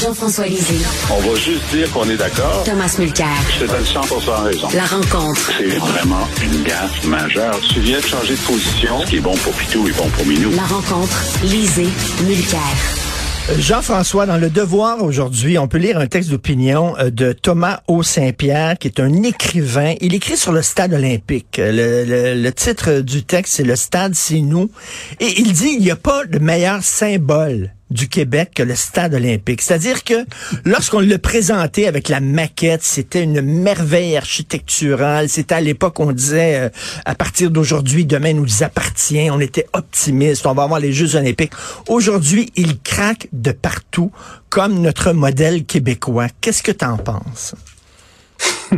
Jean-François Lisée. On va juste dire qu'on est d'accord. Thomas Mulcair. Je te donne 100 raison. La rencontre. C'est vraiment une gaffe majeure. Tu viens de changer de position. Ce qui est bon pour Pitou est bon pour Minou. La rencontre. Lisée. Mulcair. Jean-François, dans Le Devoir aujourd'hui, on peut lire un texte d'opinion euh, de Thomas O. Saint-Pierre, qui est un écrivain. Il écrit sur le stade olympique. Le, le, le titre du texte, c'est Le stade, c'est nous. Et il dit, il n'y a pas de meilleur symbole du Québec que le stade olympique. C'est-à-dire que lorsqu'on le présentait avec la maquette, c'était une merveille architecturale. C'était à l'époque, on disait, euh, à partir d'aujourd'hui, demain nous appartient. On était optimiste. On va avoir les Jeux olympiques. Aujourd'hui, il craque de partout, comme notre modèle québécois. Qu'est-ce que tu en penses?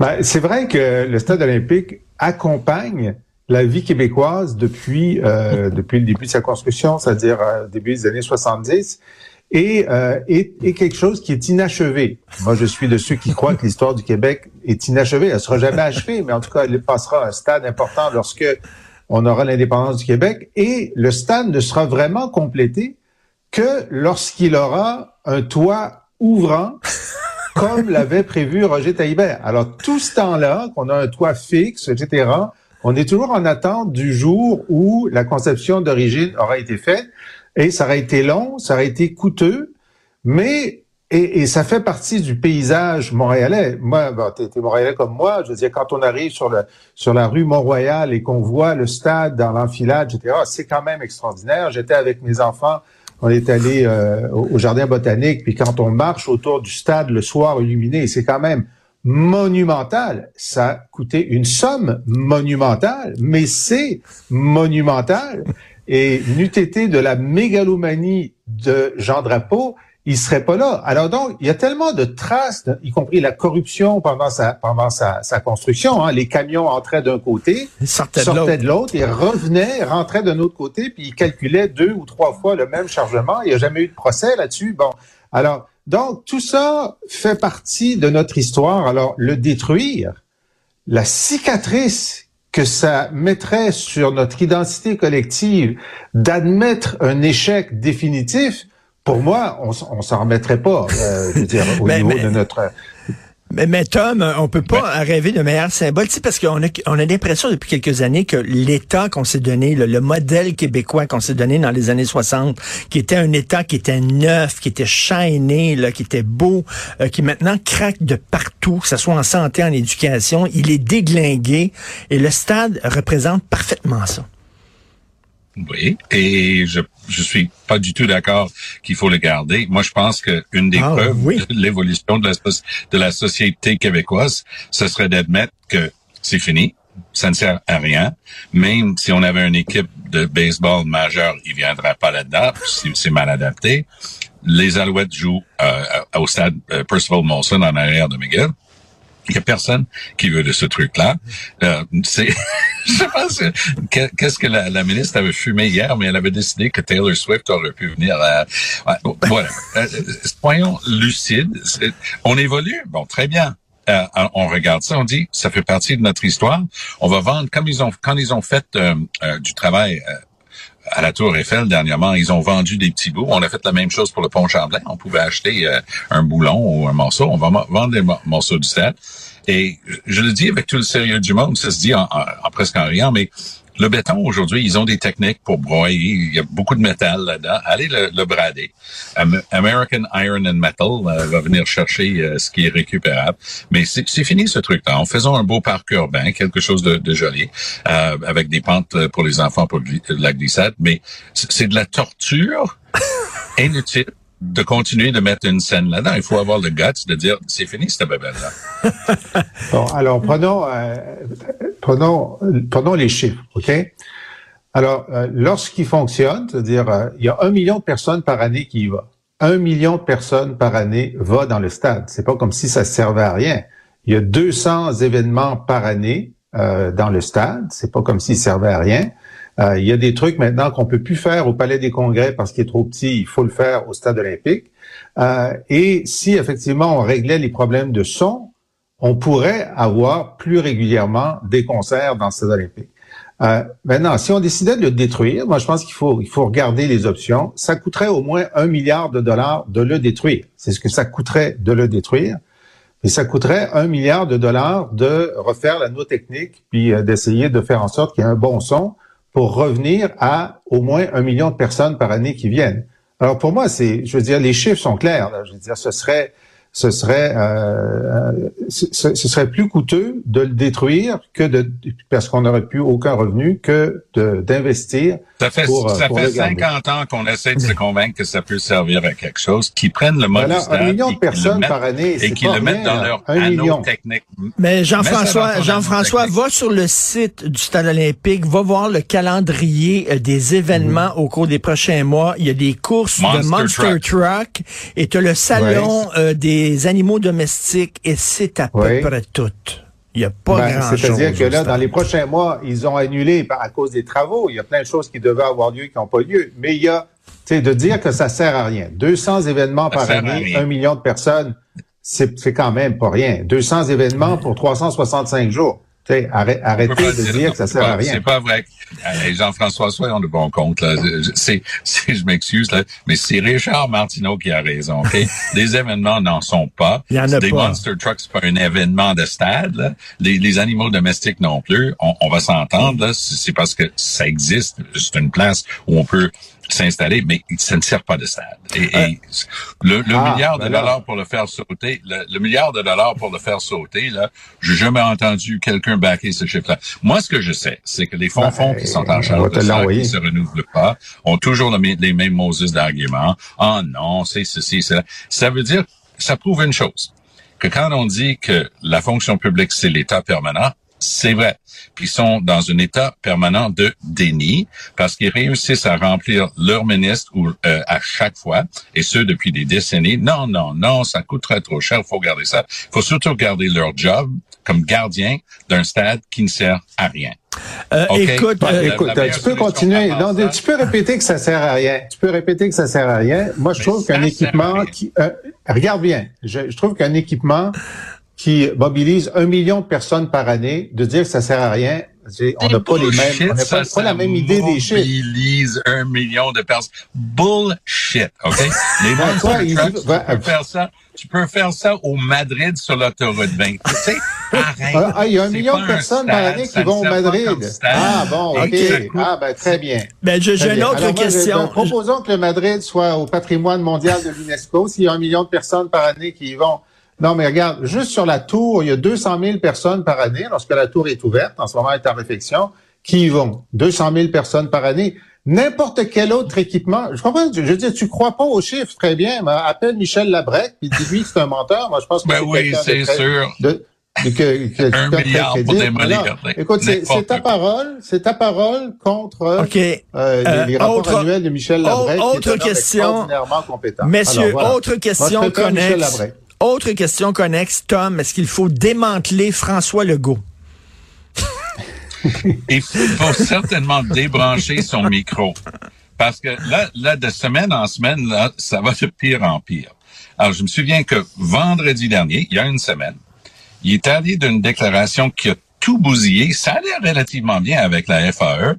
ben, c'est vrai que le stade olympique accompagne la vie québécoise depuis euh, depuis le début de sa construction, c'est-à-dire euh, début des années 70, et euh, est, est, quelque chose qui est inachevé. Moi, je suis de ceux qui croient que l'histoire du Québec est inachevée. Elle sera jamais achevée, mais en tout cas, elle passera un stade important lorsque on aura l'indépendance du Québec, et le stade ne sera vraiment complété que lorsqu'il aura un toit ouvrant comme l'avait prévu Roger Taillibert. Alors, tout ce temps-là, qu'on a un toit fixe, etc., on est toujours en attente du jour où la conception d'origine aura été faite et ça aurait été long, ça aurait été coûteux, mais et, ça fait partie du paysage montréalais. Moi, bon, t'es, montréalais comme moi. Je veux dire, quand on arrive sur le sur la rue Mont-Royal et qu'on voit le stade dans l'enfilade, etc., c'est quand même extraordinaire. J'étais avec mes enfants, on est allé euh, au jardin botanique, puis quand on marche autour du stade le soir illuminé, c'est quand même monumental. Ça a coûté une somme monumentale, mais c'est monumental. Et n'eût été de la mégalomanie de Jean Drapeau, il serait pas là. Alors donc, il y a tellement de traces, y compris la corruption pendant sa pendant sa, construction. Hein. Les camions entraient d'un côté, sortaient, de l'autre, et revenaient, rentraient d'un autre côté, puis ils calculaient deux ou trois fois le même chargement. Il n'y a jamais eu de procès là-dessus. Bon, alors donc, tout ça fait partie de notre histoire. Alors, le détruire, la cicatrice que ça mettrait sur notre identité collective d'admettre un échec définitif, pour moi, on, on s'en remettrait pas, euh, je veux dire, au niveau de notre mais, mais, Tom, on peut pas rêver de meilleur symbole, parce qu'on a, on a l'impression depuis quelques années que l'État qu'on s'est donné, le, modèle québécois qu'on s'est donné dans les années 60, qui était un État qui était neuf, qui était shiny, là, qui était beau, euh, qui maintenant craque de partout, que ce soit en santé, en éducation, il est déglingué, et le stade représente parfaitement ça. Oui, et je je suis pas du tout d'accord qu'il faut le garder. Moi, je pense qu'une des ah, preuves de l'évolution de la, de la société québécoise, ce serait d'admettre que c'est fini, ça ne sert à rien. Même si on avait une équipe de baseball majeure, il viendrait pas là-dedans, c'est mal adapté. Les Alouettes jouent euh, au stade euh, Percival Molson en arrière de McGill. Il y a personne qui veut de ce truc-là. Euh, c'est, je pense, qu'est-ce que la, la, ministre avait fumé hier, mais elle avait décidé que Taylor Swift aurait pu venir. À, voilà. Euh, soyons lucides. On évolue. Bon, très bien. Euh, on regarde ça, on dit, ça fait partie de notre histoire. On va vendre comme ils ont quand ils ont fait euh, du travail à la Tour Eiffel dernièrement, ils ont vendu des petits bouts. On a fait la même chose pour le pont Champlain. On pouvait acheter euh, un boulon ou un morceau. On va vendre des morceaux du stade. Et je le dis avec tout le sérieux du monde, ça se dit en, en presque en riant, mais le béton, aujourd'hui, ils ont des techniques pour broyer. Il y a beaucoup de métal là-dedans. Allez le, brader. American Iron and Metal euh, va venir chercher euh, ce qui est récupérable. Mais c'est fini ce truc-là. En faisant un beau parc urbain, quelque chose de, de joli, euh, avec des pentes pour les enfants pour la glissade. Mais c'est de la torture inutile de continuer de mettre une scène là-dedans. Il faut avoir le guts de dire c'est fini cette babelle-là. bon, alors prenons, euh, prenons, prenons les chiffres, OK? Alors, euh, lorsqu'il fonctionne, c'est-à-dire euh, il y a un million de personnes par année qui y vont. Un million de personnes par année va dans le stade. C'est pas comme si ça servait à rien. Il y a 200 événements par année dans le stade. C'est pas comme s'il servait à rien. Euh, il y a des trucs maintenant qu'on peut plus faire au Palais des Congrès parce qu'il est trop petit. Il faut le faire au Stade olympique. Euh, et si effectivement on réglait les problèmes de son, on pourrait avoir plus régulièrement des concerts dans le Stade olympique. Euh, maintenant, si on décidait de le détruire, moi je pense qu'il faut, il faut regarder les options. Ça coûterait au moins un milliard de dollars de le détruire. C'est ce que ça coûterait de le détruire. Et ça coûterait un milliard de dollars de refaire la technique, puis euh, d'essayer de faire en sorte qu'il y ait un bon son pour revenir à au moins un million de personnes par année qui viennent. Alors pour moi, c'est, je veux dire, les chiffres sont clairs. Je veux dire, ce serait ce serait euh, euh ce, serait plus coûteux de le détruire que de parce qu'on n'aurait plus aucun revenu que d'investir. Ça fait pour, ça fait 50 ans qu'on essaie de se convaincre que ça peut servir à quelque chose, qu'ils prennent le mode voilà, un million de personnes par année et qu'ils le mettent dans leur un million. technique. Mais Jean-François, Jean-François, va sur le site du Stade Olympique, va voir le calendrier euh, des événements au cours des prochains mois. Il y a des courses de Monster Truck, et tu as le salon euh, des animaux domestiques et c'est à peu près tout. Il n'y a pas ben, grand-chose. C'est-à-dire que là, dans les prochains mois, ils ont annulé à cause des travaux. Il y a plein de choses qui devaient avoir lieu qui n'ont pas lieu. Mais il y a, tu sais, de dire que ça sert à rien. 200 événements par année, un million de personnes, c'est quand même pas rien. 200 événements pour 365 jours arrêtez de dire, que ça sert à rien. C'est pas vrai. Jean-François, soyons de bon compte. Là. C'est, je m'excuse, là, mais c'est Richard Martineau qui a raison. Okay? Les événements n'en sont pas. Il y en a Des Monster Trucks, c'est pas un événement de stade. Là. Les, les animaux domestiques non plus. On, on va s'entendre. C'est parce que ça existe. C'est une place où on peut s'installer, mais ça ne sert pas de stade. Et, euh, le, ah, milliard de ben dollars pour le faire sauter, le, milliard de dollars pour le faire sauter, là, j'ai jamais entendu quelqu'un backer ce chiffre-là. Moi, ce que je sais, c'est que les fonds-fonds qui sont en charge de ça, qui se renouvelent pas, ont toujours les mêmes Moses d'arguments. Ah non, c'est ceci, c'est Ça veut dire, ça prouve une chose, que quand on dit que la fonction publique, c'est l'État permanent, c'est vrai. Puis ils sont dans un état permanent de déni parce qu'ils réussissent à remplir leur ministre ou euh, à chaque fois, et ce depuis des décennies. Non, non, non, ça coûterait trop cher, faut garder ça. Il faut surtout garder leur job comme gardien d'un stade qui ne sert à rien. Euh, Écoute, euh, écoute tu peux continuer. Non, tu peux répéter que ça sert à rien. Tu peux répéter que ça sert à rien. Moi, je trouve qu'un équipement qui, regarde bien. Je, je trouve qu'un équipement qui mobilise un million de personnes par année, de dire que ça sert à rien, on n'a pas les mêmes, on n'a pas, la même idée des chiffres. Mobilise un million de personnes. Bullshit, OK? Les ben, quoi, tu peux faire ça. Tu peux faire ça au Madrid sur l'autoroute 20. Tu sais, arrête. Ah, ah, il y a un million de personnes par année qui vont au Madrid. Ah, bon, OK. Ah, ben, très bien. Ben, j'ai une autre question. Ben, proposons que le Madrid soit au patrimoine mondial de l'UNESCO. S'il y a un million de personnes par année qui y vont, non, mais regarde, juste sur la tour, il y a 200 000 personnes par année, lorsque la tour est ouverte, en ce moment elle est en réflexion, qui y vont. 200 000 personnes par année. N'importe quel autre équipement. Je comprends, je veux dire, tu crois pas aux chiffres, très bien, mais appelle Michel Labrec, puis dis-lui que c'est un menteur. Moi, je pense que ben oui, c'est sûr. De, que, que, un milliard pour démolir. Écoute, c'est ta parole, c'est ta parole contre euh, euh, les, rapports autre, annuels de Michel Labrec. Autre qui est question, compétent. messieurs, autre question connexe. Autre question connexe, Tom, est-ce qu'il faut démanteler François Legault? Il faut certainement débrancher son micro. Parce que là, là, de semaine en semaine, là, ça va de pire en pire. Alors, je me souviens que vendredi dernier, il y a une semaine, il est allé d'une déclaration qui a tout bousillé. Ça allait relativement bien avec la FAE.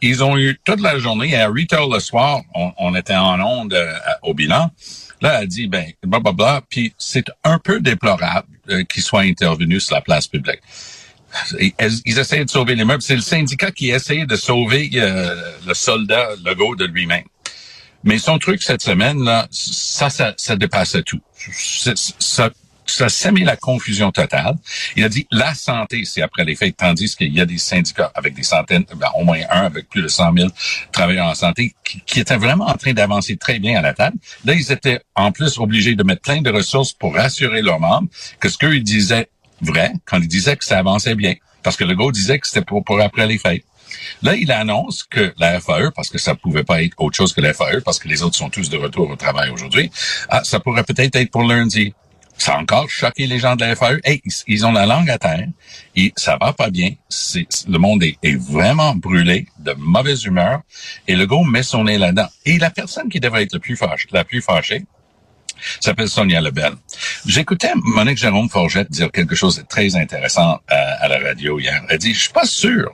Ils ont eu toute la journée, à 8 heures le soir, on, était en onde euh, au bilan. Là, elle dit, ben, blablabla, puis c'est un peu déplorable euh, qu'ils soient intervenus sur la place publique. Ils, ils essayaient de sauver les meubles. C'est le syndicat qui essayait de sauver euh, le soldat Legault de lui-même. Mais son truc cette semaine, là, ça, ça, ça tout. Ça sème la confusion totale. Il a dit la santé, c'est après les faits, tandis qu'il y a des syndicats avec des centaines, ben, au moins un avec plus de 100 000 travailleurs en santé qui, étaient vraiment en train d'avancer très bien à la table. Là, ils étaient en plus obligés de mettre plein de ressources pour rassurer leurs membres que ce qu'eux disaient vrai quand ils disaient que ça avançait bien. Parce que le gars disait que c'était pour, pour après les fêtes. Là, il annonce que la FAE, parce que ça pouvait pas être autre chose que la FAE, parce que les autres sont tous de retour au travail aujourd'hui, ah, ça pourrait peut-être être pour lundi ça a encore choqué les gens de la FAE. Hey, ils, ont la langue à terre et ça va pas bien. C'est, le monde est, vraiment brûlé, de mauvaise humeur, et le gars met son nez là-dedans. Et la personne qui devrait être le plus fâchée, la plus fâchée s'appelle Sonia Lebel. J'écoutais Monique Jérôme Forgette dire quelque chose de très intéressant à, à la radio hier. Elle dit, je suis pas sûr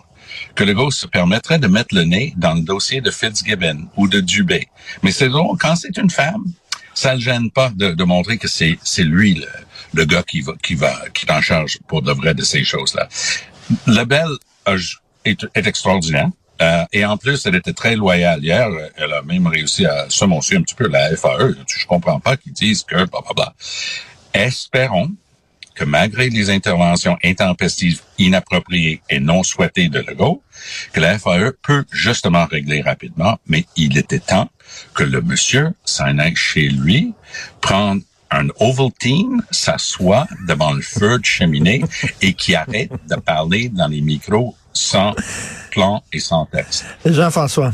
que Legault se permettrait de mettre le nez dans le dossier de Fitzgibbon ou de Dubé. Mais c'est drôle, quand c'est une femme, ça ne gêne pas de, de montrer que c'est, c'est lui le, le gars qui va, qui va, qui est en charge pour de vrai de ces choses-là. La belle est, est extraordinaire. Euh, et en plus, elle était très loyale hier. Elle a même réussi à semoncer un petit peu la FAE. Je comprends pas qu'ils disent que bla bla bla. Espérons que malgré les interventions intempestives, inappropriées et non souhaitées de Legault, que la FAE peut justement régler rapidement, mais il était temps que le monsieur s'en aille chez lui, prendre un Ovaltine s'assoit devant le feu de cheminée et qui arrête de parler dans les micros sans plan et sans texte. Jean-François.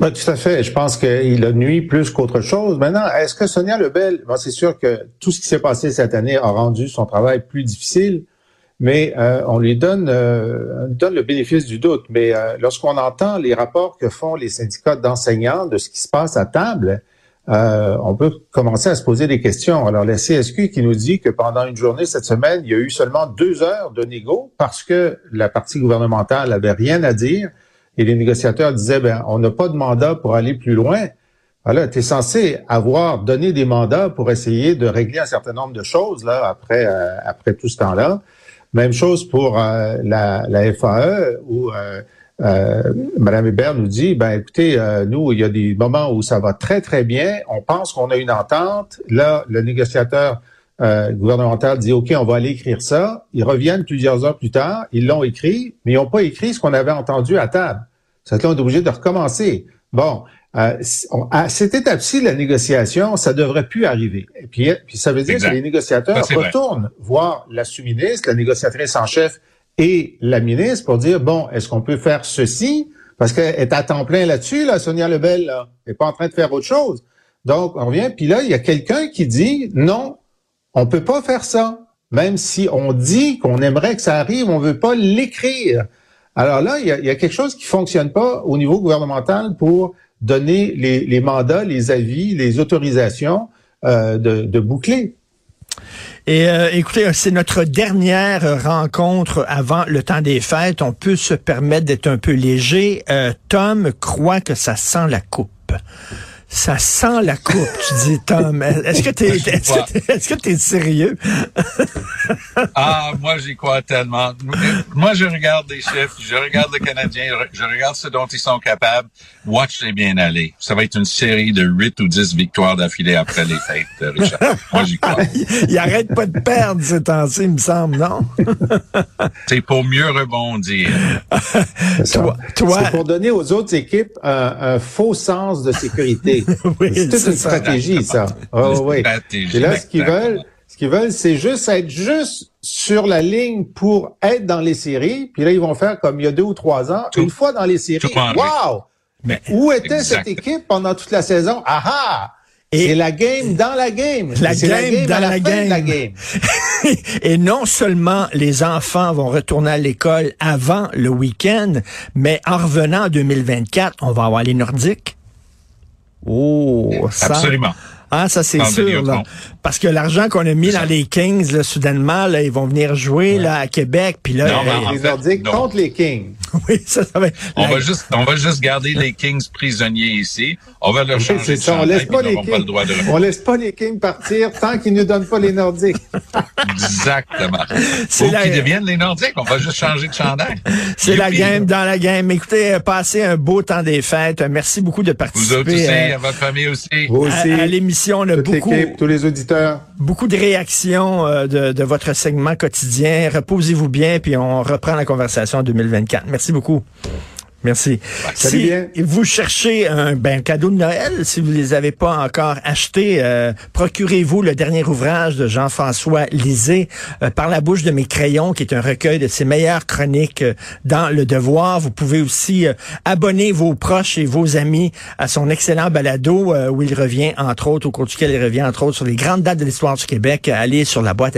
Ben, tout à fait. Je pense qu'il a nuit plus qu'autre chose. Maintenant, est-ce que Sonia Lebel, bon, c'est sûr que tout ce qui s'est passé cette année a rendu son travail plus difficile, mais euh, on lui donne, euh, donne le bénéfice du doute. Mais euh, lorsqu'on entend les rapports que font les syndicats d'enseignants de ce qui se passe à table, euh, on peut commencer à se poser des questions. Alors, la CSQ qui nous dit que pendant une journée cette semaine, il y a eu seulement deux heures de négo parce que la partie gouvernementale avait rien à dire et les négociateurs disaient, ben, on n'a pas de mandat pour aller plus loin. Alors, tu censé avoir donné des mandats pour essayer de régler un certain nombre de choses là après euh, après tout ce temps-là. Même chose pour euh, la, la, FAE où euh, Madame Hébert nous dit, ben écoutez, euh, nous, il y a des moments où ça va très, très bien. On pense qu'on a une entente. Là, le négociateur euh, gouvernemental dit, OK, on va aller écrire ça. Ils reviennent plusieurs heures plus tard. Ils l'ont écrit, mais ils n'ont pas écrit ce qu'on avait entendu à table. C'est là, on est obligé de recommencer. Bon, euh, à cette étape-ci, la négociation, ça devrait plus arriver. Et puis, puis ça veut dire que les négociateurs retournent voir la sous-ministre, la négociatrice en chef et la ministre pour dire, bon, est-ce qu'on peut faire ceci? Parce qu'elle est à temps plein là-dessus, là, Sonia Lebel, là. Elle n'est pas en train de faire autre chose. Donc, on revient, puis là, il y a quelqu'un qui dit, non, on peut pas faire ça. Même si on dit qu'on aimerait que ça arrive, on veut pas l'écrire. Alors là, il y, a, quelque chose qui fonctionne pas au niveau gouvernemental pour donner les, mandats, les avis, les autorisations euh, de, de boucler. Et euh, écoutez, c'est notre dernière rencontre avant le temps des fêtes. On peut se permettre d'être un peu léger. Euh, Tom croit que ça sent la coupe. Ça sent la coupe, tu dis, Tom. Est-ce que tu es, est-ce que, es sérieux? ah, moi, j'y crois tellement. Moi, je regarde des chiffres, je regarde le Canadien, je regarde ce dont ils sont capables. Watch les bien aller. Ça va être une série de 8 ou 10 victoires d'affilée après les fêtes, Richard. Moi, j'y crois. il arrête pas de perdre ce temps-ci, il me semble, non? C'est pour mieux rebondir. toi, toi... C'est pour donner aux autres équipes un faux sens de sécurité. c'est toute une stratégie, ça. Oh, oui. Et là, ce qu'ils veulent, ce qu'ils veulent, c'est juste être juste sur la ligne pour être dans les séries. Puis là, ils vont faire comme il y a deux ou trois ans, une fois dans les séries. Wow! Mais, Où était cette équipe pendant toute la saison? Ah C'est la game dans la game. La game, dans la, game. la game. Et non seulement les enfants vont retourner à l'école avant le week-end, mais en revenant en 2024, on va avoir les Nordiques. Oh, ça. Absolument. Ah, ça c'est sûr. Là. Parce que l'argent qu'on a mis dans les Kings, là, soudainement, là, ils vont venir jouer là, à Québec. Puis là, non, les Nordiques contre les Kings. oui, ça, ça va. On va juste, on va juste garder les Kings prisonniers ici. On va leur changer ça. on laisse pas les Kings. on laisse pas les Kings partir tant qu'ils ne donnent pas les Nordiques. Exactement. C'est la... qu'ils deviennent les Nordiques. On va juste changer de chandail. C'est la game dans la game. Écoutez, passez un beau temps des fêtes. Merci beaucoup de participer. Vous autres aussi, à votre famille aussi. Vous aussi. À, l'émission, on a beaucoup, tous les auditeurs. Beaucoup de réactions euh, de, de votre segment quotidien. Reposez-vous bien, puis on reprend la conversation en 2024. Merci beaucoup. Merci. si vous cherchez un ben, cadeau de Noël, si vous ne les avez pas encore achetés, euh, procurez-vous le dernier ouvrage de Jean-François Lisée, euh, Par la bouche de mes crayons, qui est un recueil de ses meilleures chroniques euh, dans Le Devoir. Vous pouvez aussi abonner vos proches et vos amis à son excellent balado, où il revient, entre autres, au cours duquel il revient, entre autres, sur les grandes dates de l'histoire du Québec. Allez sur la boîte